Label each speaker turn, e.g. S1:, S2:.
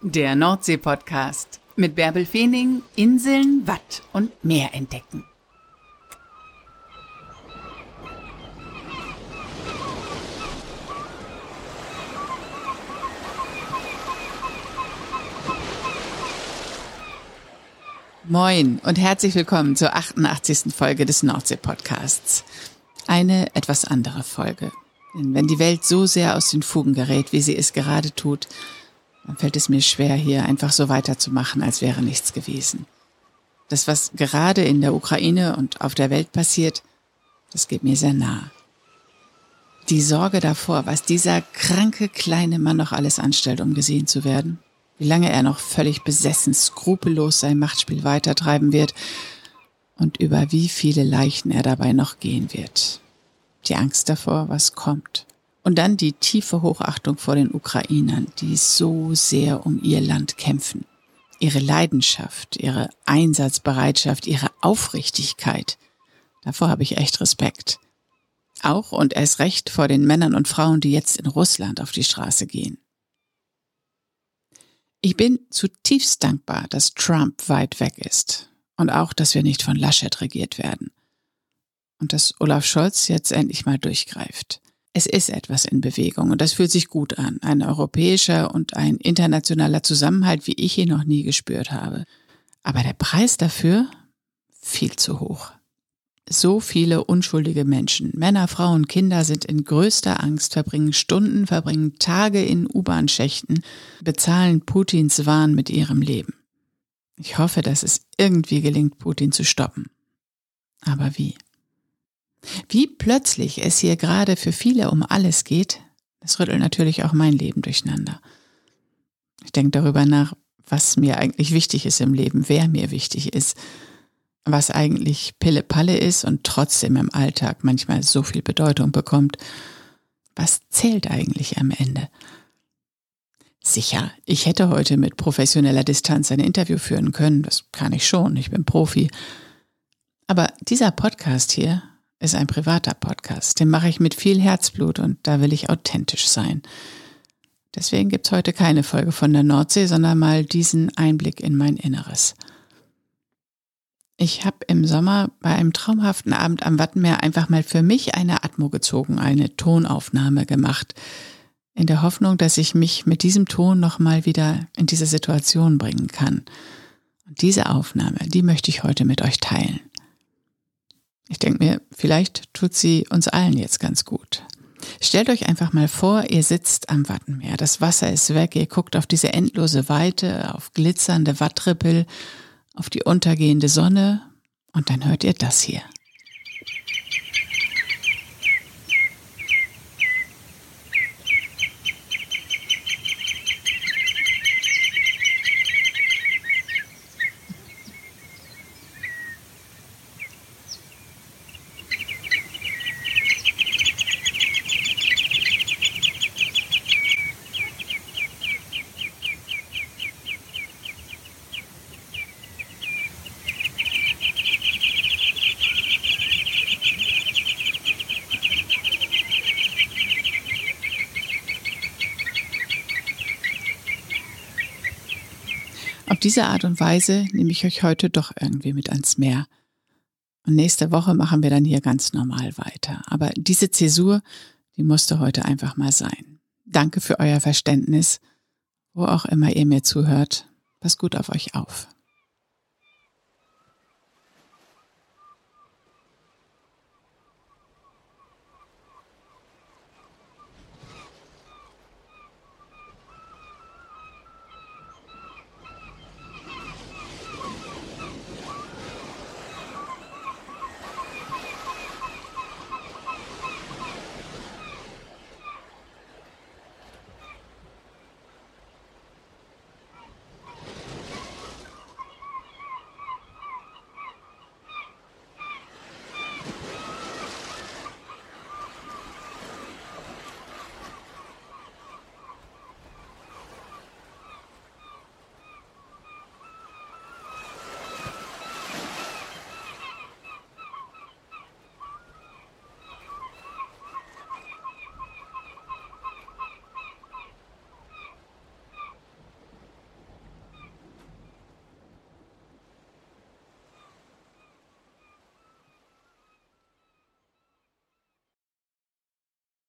S1: Der Nordsee-Podcast mit Bärbel Feening, Inseln, Watt und Meer entdecken. Moin und herzlich willkommen zur 88. Folge des Nordsee-Podcasts. Eine etwas andere Folge. Denn wenn die Welt so sehr aus den Fugen gerät, wie sie es gerade tut, dann fällt es mir schwer, hier einfach so weiterzumachen, als wäre nichts gewesen. Das, was gerade in der Ukraine und auf der Welt passiert, das geht mir sehr nah. Die Sorge davor, was dieser kranke kleine Mann noch alles anstellt, um gesehen zu werden, wie lange er noch völlig besessen, skrupellos sein Machtspiel weitertreiben wird und über wie viele Leichen er dabei noch gehen wird. Die Angst davor, was kommt. Und dann die tiefe Hochachtung vor den Ukrainern, die so sehr um ihr Land kämpfen. Ihre Leidenschaft, ihre Einsatzbereitschaft, ihre Aufrichtigkeit. Davor habe ich echt Respekt. Auch und erst recht vor den Männern und Frauen, die jetzt in Russland auf die Straße gehen. Ich bin zutiefst dankbar, dass Trump weit weg ist und auch, dass wir nicht von Laschet regiert werden und dass Olaf Scholz jetzt endlich mal durchgreift. Es ist etwas in Bewegung und das fühlt sich gut an. Ein europäischer und ein internationaler Zusammenhalt, wie ich ihn noch nie gespürt habe. Aber der Preis dafür? Viel zu hoch. So viele unschuldige Menschen, Männer, Frauen, Kinder sind in größter Angst, verbringen Stunden, verbringen Tage in U-Bahn-Schächten, bezahlen Putins Wahn mit ihrem Leben. Ich hoffe, dass es irgendwie gelingt, Putin zu stoppen. Aber wie? Wie plötzlich es hier gerade für viele um alles geht, das rüttelt natürlich auch mein Leben durcheinander. Ich denke darüber nach, was mir eigentlich wichtig ist im Leben, wer mir wichtig ist, was eigentlich Pille-Palle ist und trotzdem im Alltag manchmal so viel Bedeutung bekommt. Was zählt eigentlich am Ende? Sicher, ich hätte heute mit professioneller Distanz ein Interview führen können, das kann ich schon, ich bin Profi. Aber dieser Podcast hier ist ein privater Podcast. Den mache ich mit viel Herzblut und da will ich authentisch sein. Deswegen gibt's heute keine Folge von der Nordsee, sondern mal diesen Einblick in mein Inneres. Ich habe im Sommer bei einem traumhaften Abend am Wattenmeer einfach mal für mich eine Atmo gezogen, eine Tonaufnahme gemacht, in der Hoffnung, dass ich mich mit diesem Ton nochmal wieder in diese Situation bringen kann. Und diese Aufnahme, die möchte ich heute mit euch teilen. Ich denke mir, vielleicht tut sie uns allen jetzt ganz gut. Stellt euch einfach mal vor, ihr sitzt am Wattenmeer, das Wasser ist weg, ihr guckt auf diese endlose Weite, auf glitzernde Wattrippel, auf die untergehende Sonne und dann hört ihr das hier. Auf diese Art und Weise nehme ich euch heute doch irgendwie mit ans Meer. Und nächste Woche machen wir dann hier ganz normal weiter. Aber diese Zäsur, die musste heute einfach mal sein. Danke für euer Verständnis, wo auch immer ihr mir zuhört. Passt gut auf euch auf.